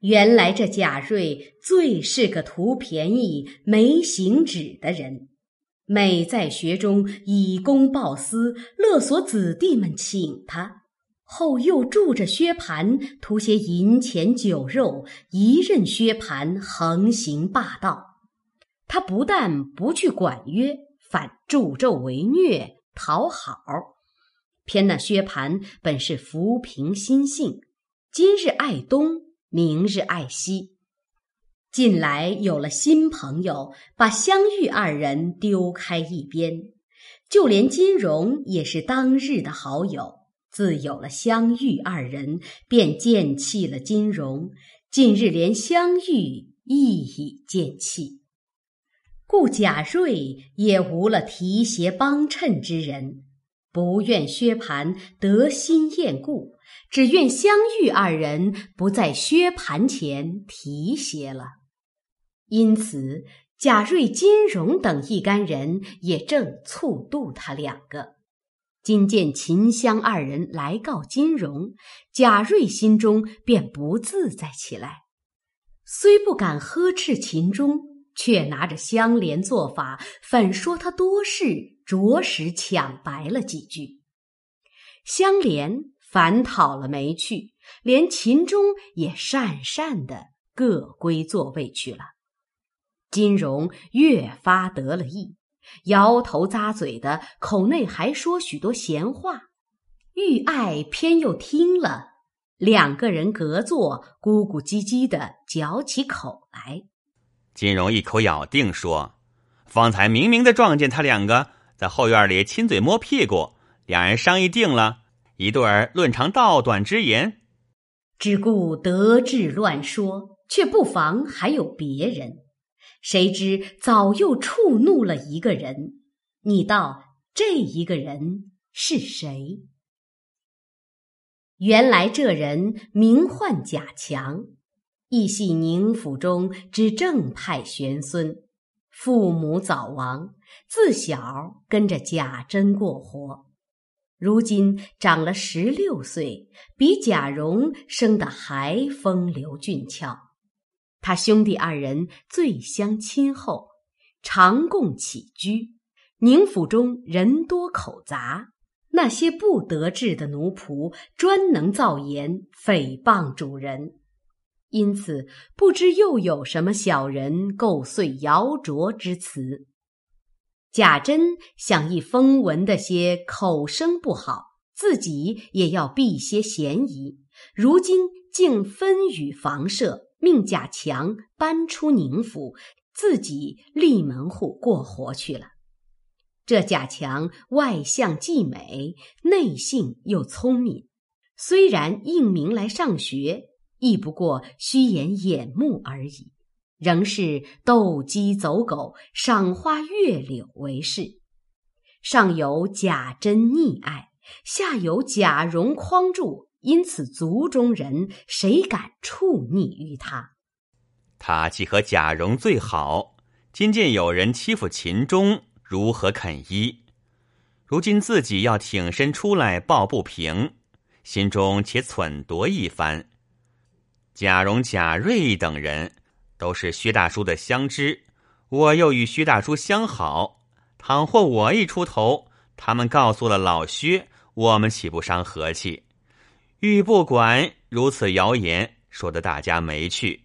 原来这贾瑞最是个图便宜、没行止的人，每在学中以公报私，勒索子弟们请他，后又助着薛蟠图些银钱酒肉，一任薛蟠横行霸道。他不但不去管约，反助纣为虐，讨好。偏那薛蟠本是浮萍心性，今日爱东。明日爱惜，近来有了新朋友，把相遇二人丢开一边，就连金荣也是当日的好友。自有了相遇二人，便见弃了金荣。近日连相遇亦已见弃，故贾瑞也无了提携帮衬之人，不愿薛蟠得心厌故。只愿相遇二人不在薛蟠前提携了，因此贾瑞、金荣等一干人也正促度他两个。今见秦香二人来告金荣，贾瑞心中便不自在起来，虽不敢呵斥秦钟，却拿着香莲做法，反说他多事，着实抢白了几句。香莲。反讨了没去，连秦钟也讪讪的各归座位去了。金荣越发得了意，摇头咂嘴的，口内还说许多闲话。玉爱偏又听了，两个人隔座，咕咕唧唧的嚼起口来。金荣一口咬定说：“方才明明的撞见他两个在后院里亲嘴摸屁股，两人商议定了。”一对儿论长道短之言，只顾得志乱说，却不妨还有别人。谁知早又触怒了一个人，你道这一个人是谁？原来这人名唤贾强，亦系宁府中之正派玄孙，父母早亡，自小跟着贾珍过活。如今长了十六岁，比贾蓉生得还风流俊俏。他兄弟二人最相亲厚，常共起居。宁府中人多口杂，那些不得志的奴仆专能造言诽谤主人，因此不知又有什么小人构碎谣诼之词。贾珍想一风闻的些口声不好，自己也要避些嫌疑。如今竟分与房舍，命贾强搬出宁府，自己立门户过活去了。这贾强外相既美，内性又聪明，虽然应名来上学，亦不过虚掩眼目而已。仍是斗鸡走狗、赏花阅柳为事，上有贾珍溺爱，下有贾蓉匡助，因此族中人谁敢触逆于他？他既和贾蓉最好，今见有人欺负秦钟，如何肯依？如今自己要挺身出来抱不平，心中且忖度一番。贾蓉、贾瑞等人。都是薛大叔的相知，我又与薛大叔相好。倘或我一出头，他们告诉了老薛，我们岂不伤和气？欲不管如此谣言，说的大家没趣。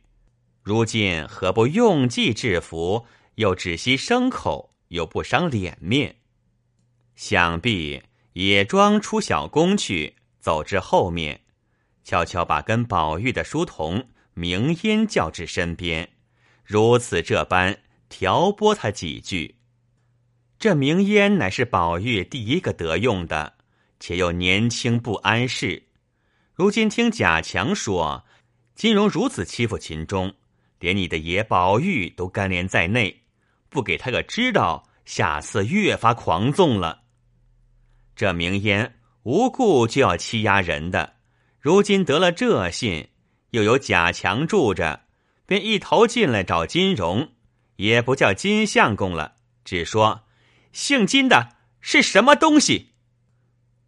如今何不用计制服，又只惜牲口，又不伤脸面？想必也装出小工去，走至后面，悄悄把跟宝玉的书童。明烟叫至身边，如此这般调拨他几句。这明烟乃是宝玉第一个得用的，且又年轻不谙事。如今听贾强说，金荣如此欺负秦钟，连你的爷宝玉都干连在内，不给他个知道，下次越发狂纵了。这明烟无故就要欺压人的，如今得了这信。又有贾强住着，便一头进来找金荣，也不叫金相公了，只说姓金的是什么东西。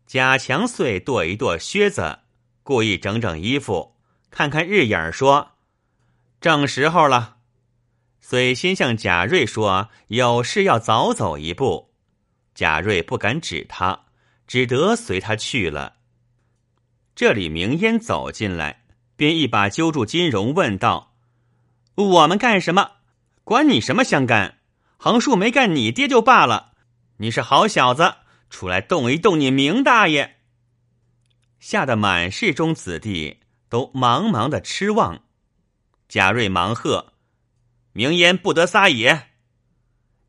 贾强遂跺一跺靴子，故意整整衣服，看看日影，说：“正时候了。遂先向贾瑞说：“有事要早走一步。”贾瑞不敢指他，只得随他去了。这里明烟走进来，便一把揪住金荣，问道：“我们干什么？管你什么相干？横竖没干你爹就罢了。你是好小子，出来动一动你明大爷！”吓得满室中子弟都茫茫的痴望。贾瑞忙喝：“明烟不得撒野！”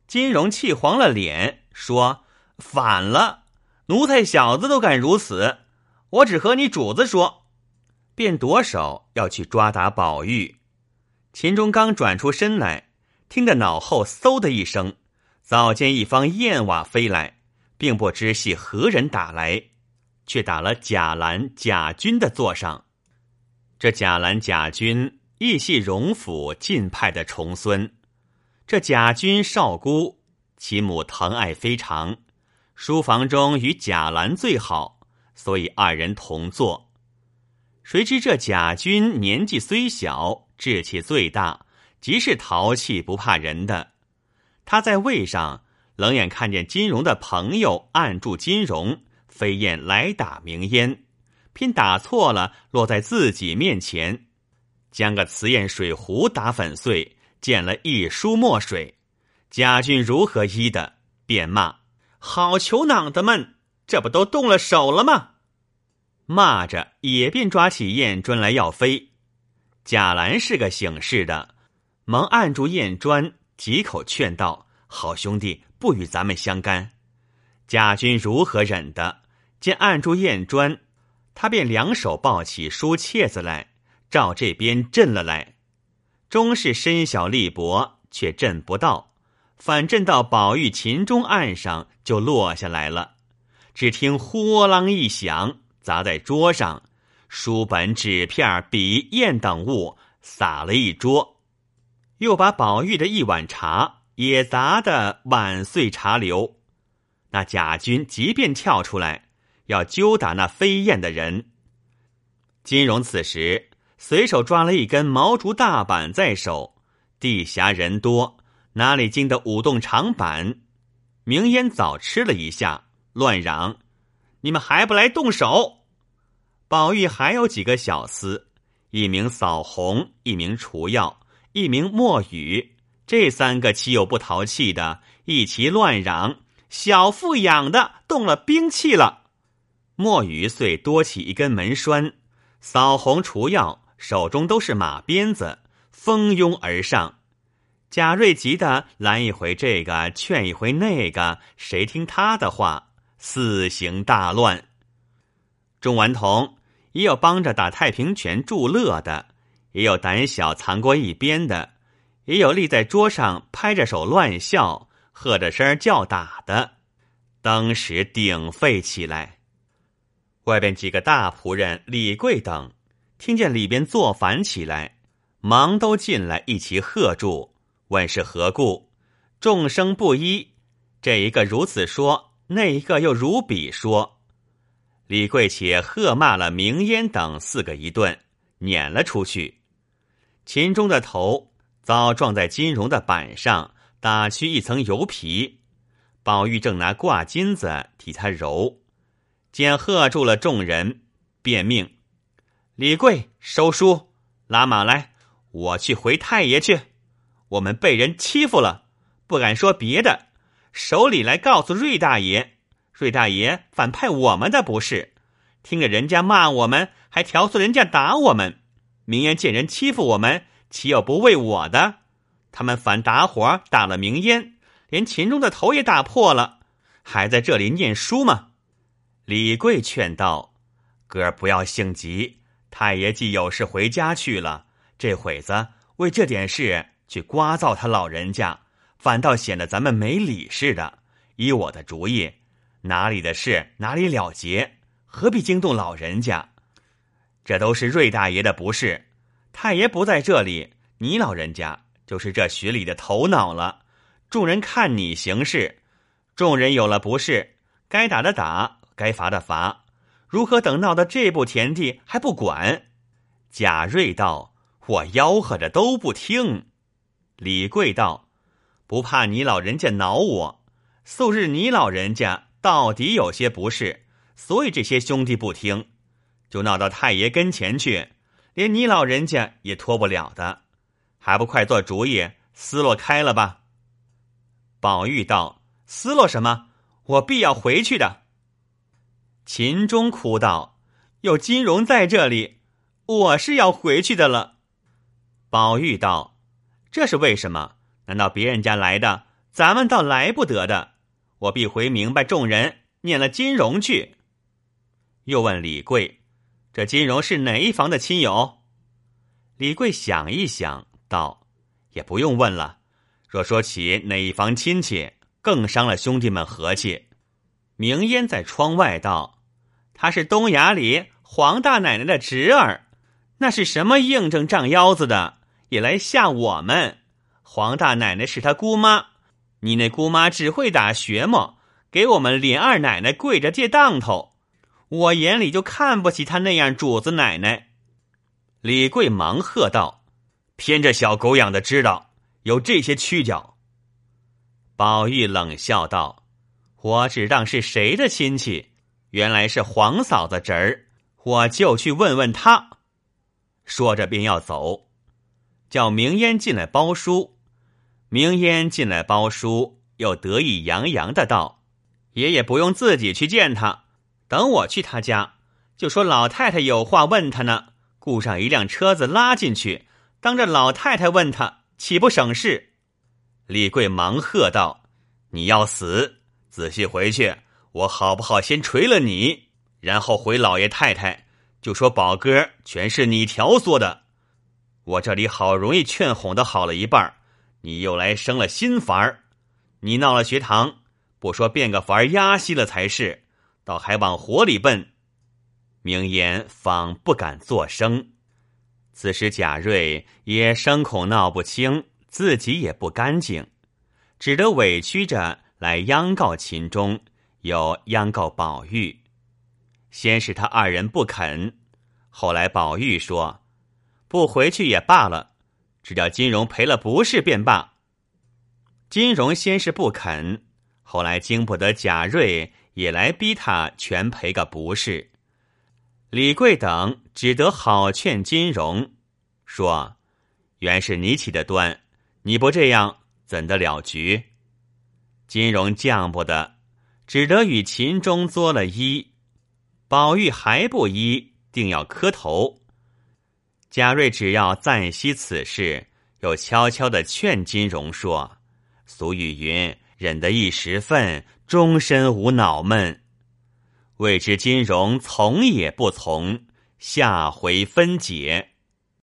金荣气黄了脸。说反了，奴才小子都敢如此，我只和你主子说，便夺手要去抓打宝玉。秦钟刚转出身来，听得脑后嗖的一声，早见一方燕瓦飞来，并不知系何人打来，却打了贾兰、贾军的座上。这贾兰、贾军亦系荣府晋派的重孙，这贾军少姑。其母疼爱非常，书房中与贾兰最好，所以二人同坐。谁知这贾军年纪虽小，志气最大，极是淘气不怕人的。他在位上，冷眼看见金荣的朋友按住金荣，飞燕来打明烟，偏打错了，落在自己面前，将个瓷砚水壶打粉碎，溅了一书墨水。贾俊如何医的？便骂：“好球囊的们，这不都动了手了吗？”骂着也便抓起砚砖来要飞。贾兰是个醒事的，忙按住砚砖，几口劝道：“好兄弟，不与咱们相干。”贾军如何忍的？见按住砚砖，他便两手抱起书册子来，照这边震了来。终是身小力薄，却震不到。反震到宝玉秦钟案上，就落下来了。只听呼啷一响，砸在桌上，书本、纸片、笔、砚等物洒了一桌，又把宝玉的一碗茶也砸得碗碎茶流。那贾军即便跳出来，要揪打那飞燕的人。金荣此时随手抓了一根毛竹大板在手，地下人多。哪里经得舞动长板？明烟早吃了一下，乱嚷：“你们还不来动手？”宝玉还有几个小厮，一名扫红，一名除药，一名墨雨，这三个岂有不淘气的？一齐乱嚷：“小妇养的动了兵器了！”墨雨遂多起一根门栓，扫红、除药手中都是马鞭子，蜂拥而上。贾瑞急得拦一回这个，劝一回那个，谁听他的话？四行大乱。众顽童也有帮着打太平拳助乐的，也有胆小藏过一边的，也有立在桌上拍着手乱笑、喝着声叫打的。当时鼎沸起来。外边几个大仆人李贵等听见里边作反起来，忙都进来一齐喝住。问是何故？众生不一，这一个如此说，那一个又如彼说。李贵且喝骂了明烟等四个一顿，撵了出去。秦钟的头遭撞在金荣的板上，打去一层油皮。宝玉正拿挂金子替他揉，见喝住了众人，便命李贵收书，拉马来，我去回太爷去。我们被人欺负了，不敢说别的，手里来告诉瑞大爷，瑞大爷反派我们的不是，听着人家骂我们，还调唆人家打我们。明烟见人欺负我们，岂有不为我的？他们反打火打了明烟，连秦钟的头也打破了，还在这里念书吗？李贵劝道：“哥儿不要性急，太爷既有事回家去了，这会子为这点事。”去刮噪他老人家，反倒显得咱们没理似的。依我的主意，哪里的事哪里了结，何必惊动老人家？这都是瑞大爷的不是。太爷不在这里，你老人家就是这学里的头脑了。众人看你行事，众人有了不是，该打的打，该罚的罚。如何等闹到这步田地还不管？贾瑞道：“我吆喝着都不听。李贵道：“不怕你老人家恼我，素日你老人家到底有些不是，所以这些兄弟不听，就闹到太爷跟前去，连你老人家也脱不了的，还不快做主意，撕落开了吧？”宝玉道：“撕落什么？我必要回去的。”秦钟哭道：“有金荣在这里，我是要回去的了。”宝玉道。这是为什么？难道别人家来的，咱们倒来不得的？我必回明白众人，撵了金荣去。又问李贵：“这金荣是哪一房的亲友？”李贵想一想，道：“也不用问了。若说起哪一房亲戚，更伤了兄弟们和气。”明烟在窗外道：“他是东衙里黄大奶奶的侄儿，那是什么硬正仗腰子的？”也来吓我们！黄大奶奶是他姑妈，你那姑妈只会打学么？给我们林二奶奶跪着借当头，我眼里就看不起他那样主子奶奶。李贵忙喝道：“偏这小狗养的知道有这些屈脚。”宝玉冷笑道：“我只当是谁的亲戚，原来是黄嫂子侄儿，我就去问问他。”说着便要走。叫明烟进来包书，明烟进来包书，又得意洋洋的道：“爷爷不用自己去见他，等我去他家，就说老太太有话问他呢。雇上一辆车子拉进去，当着老太太问他，岂不省事？”李贵忙喝道：“你要死！仔细回去，我好不好先捶了你，然后回老爷太太，就说宝哥全是你挑唆的。”我这里好容易劝哄的好了一半你又来生了新法儿，你闹了学堂，不说变个法儿压息了才是，倒还往火里奔。明言方不敢作声。此时贾瑞也生恐闹不清，自己也不干净，只得委屈着来央告秦钟，又央告宝玉。先是他二人不肯，后来宝玉说。不回去也罢了，只叫金荣赔了不是便罢。金荣先是不肯，后来经不得贾瑞也来逼他全赔个不是。李贵等只得好劝金荣，说：“原是你起的端，你不这样怎得了局？”金荣犟不得，只得与秦钟作了揖。宝玉还不依，定要磕头。贾瑞只要暂息此事，又悄悄地劝金荣说：“俗语云，忍得一时愤，终身无脑闷。未知金荣从也不从，下回分解。”